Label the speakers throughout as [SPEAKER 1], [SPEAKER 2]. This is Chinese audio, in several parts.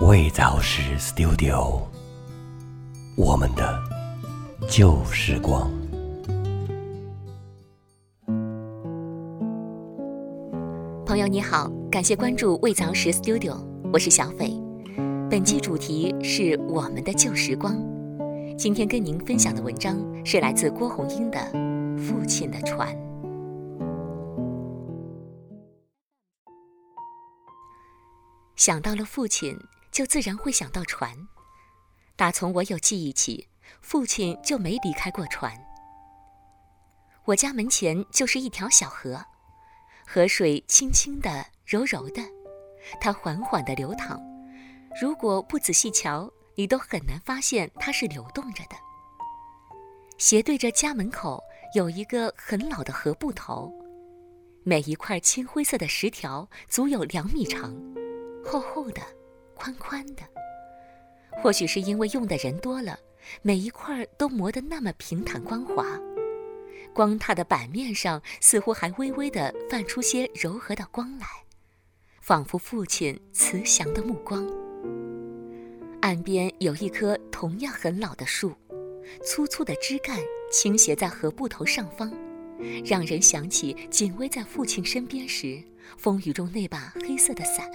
[SPEAKER 1] 未早时 Studio，我们的旧时光。
[SPEAKER 2] 朋友你好，感谢关注未早时 Studio，我是小斐。本期主题是我们的旧时光。今天跟您分享的文章是来自郭红英的《父亲的船》。想到了父亲。就自然会想到船。打从我有记忆起，父亲就没离开过船。我家门前就是一条小河，河水轻轻的、柔柔的，它缓缓地流淌。如果不仔细瞧，你都很难发现它是流动着的。斜对着家门口有一个很老的河埠头，每一块青灰色的石条足有两米长，厚厚的。宽宽的，或许是因为用的人多了，每一块都磨得那么平坦光滑，光踏的板面上似乎还微微地泛出些柔和的光来，仿佛父亲慈祥的目光。岸边有一棵同样很老的树，粗粗的枝干倾斜在河埠头上方，让人想起紧偎在父亲身边时，风雨中那把黑色的伞。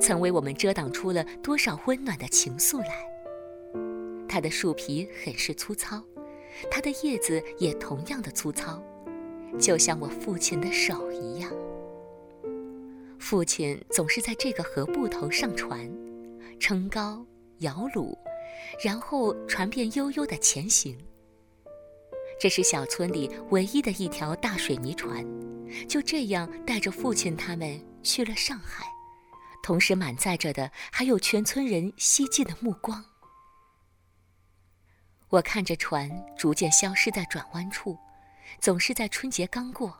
[SPEAKER 2] 曾为我们遮挡出了多少温暖的情愫来。它的树皮很是粗糙，它的叶子也同样的粗糙，就像我父亲的手一样。父亲总是在这个河埠头上船，撑篙摇橹，然后船便悠悠地前行。这是小村里唯一的一条大水泥船，就这样带着父亲他们去了上海。同时满载着的还有全村人希冀的目光。我看着船逐渐消失在转弯处，总是在春节刚过，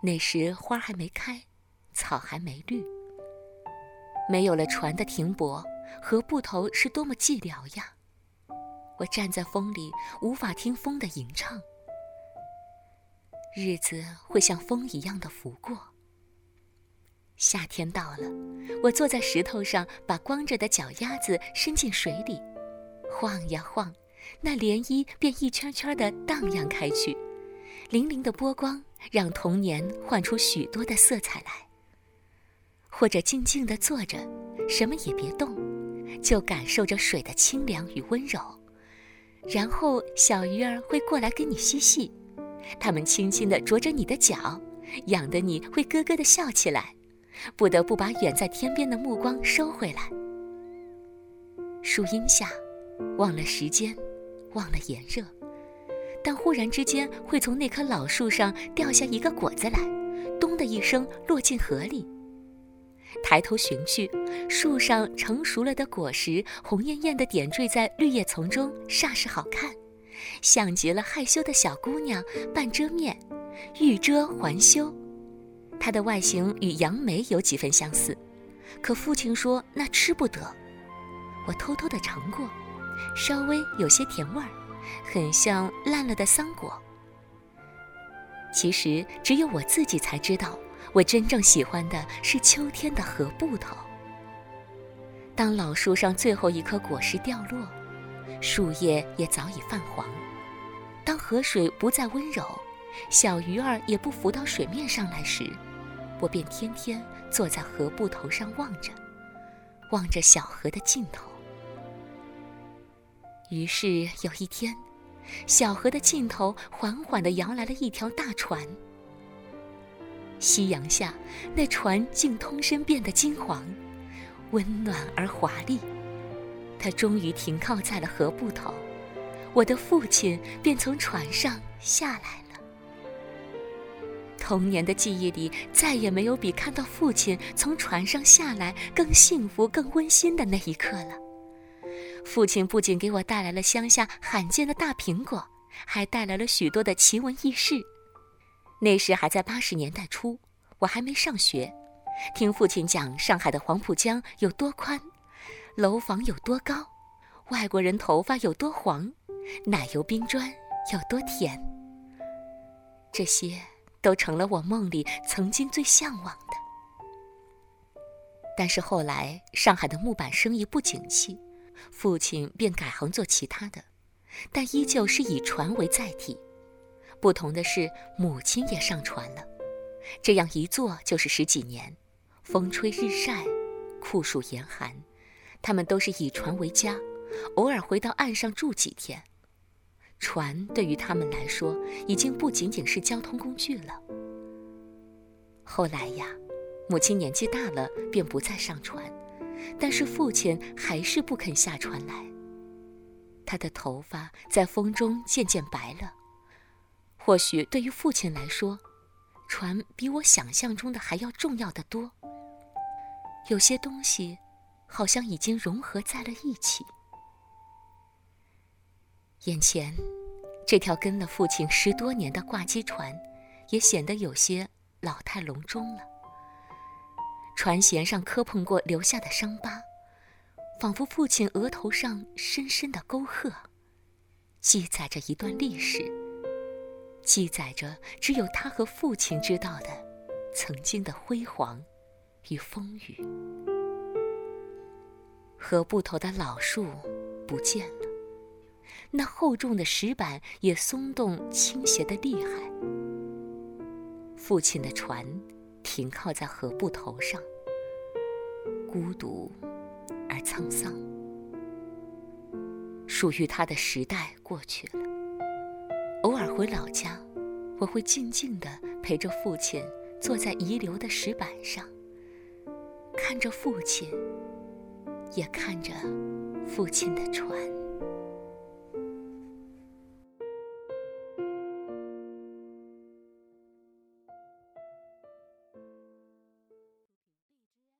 [SPEAKER 2] 那时花还没开，草还没绿。没有了船的停泊，河埠头是多么寂寥呀！我站在风里，无法听风的吟唱。日子会像风一样的拂过。夏天到了，我坐在石头上，把光着的脚丫子伸进水里，晃呀晃，那涟漪便一圈圈地荡漾开去，粼粼的波光让童年换出许多的色彩来。或者静静地坐着，什么也别动，就感受着水的清凉与温柔。然后小鱼儿会过来跟你嬉戏，它们轻轻地啄着你的脚，痒得你会咯咯地笑起来。不得不把远在天边的目光收回来。树荫下，忘了时间，忘了炎热，但忽然之间会从那棵老树上掉下一个果子来，咚的一声落进河里。抬头寻去，树上成熟了的果实红艳艳的点缀在绿叶丛中，煞是好看，像极了害羞的小姑娘半遮面，欲遮还羞。它的外形与杨梅有几分相似，可父亲说那吃不得。我偷偷的尝过，稍微有些甜味儿，很像烂了的桑果。其实只有我自己才知道，我真正喜欢的是秋天的河布头。当老树上最后一颗果实掉落，树叶也早已泛黄；当河水不再温柔。小鱼儿也不浮到水面上来时，我便天天坐在河埠头上望着，望着小河的尽头。于是有一天，小河的尽头缓缓地摇来了一条大船。夕阳下，那船竟通身变得金黄，温暖而华丽。它终于停靠在了河埠头，我的父亲便从船上下来。童年的记忆里，再也没有比看到父亲从船上下来更幸福、更温馨的那一刻了。父亲不仅给我带来了乡下罕见的大苹果，还带来了许多的奇闻异事。那时还在八十年代初，我还没上学，听父亲讲上海的黄浦江有多宽，楼房有多高，外国人头发有多黄，奶油冰砖有多甜。这些。都成了我梦里曾经最向往的。但是后来上海的木板生意不景气，父亲便改行做其他的，但依旧是以船为载体。不同的是，母亲也上船了，这样一坐就是十几年，风吹日晒，酷暑严寒，他们都是以船为家，偶尔回到岸上住几天。船对于他们来说，已经不仅仅是交通工具了。后来呀，母亲年纪大了，便不再上船，但是父亲还是不肯下船来。他的头发在风中渐渐白了。或许对于父亲来说，船比我想象中的还要重要的多。有些东西，好像已经融合在了一起。眼前，这条跟了父亲十多年的挂机船，也显得有些老态龙钟了。船舷上磕碰过留下的伤疤，仿佛父亲额头上深深的沟壑，记载着一段历史，记载着只有他和父亲知道的曾经的辉煌与风雨。河埠头的老树不见了。那厚重的石板也松动倾斜的厉害。父亲的船停靠在河埠头上，孤独而沧桑。属于他的时代过去了。偶尔回老家，我会静静地陪着父亲坐在遗留的石板上，看着父亲，也看着父亲的船。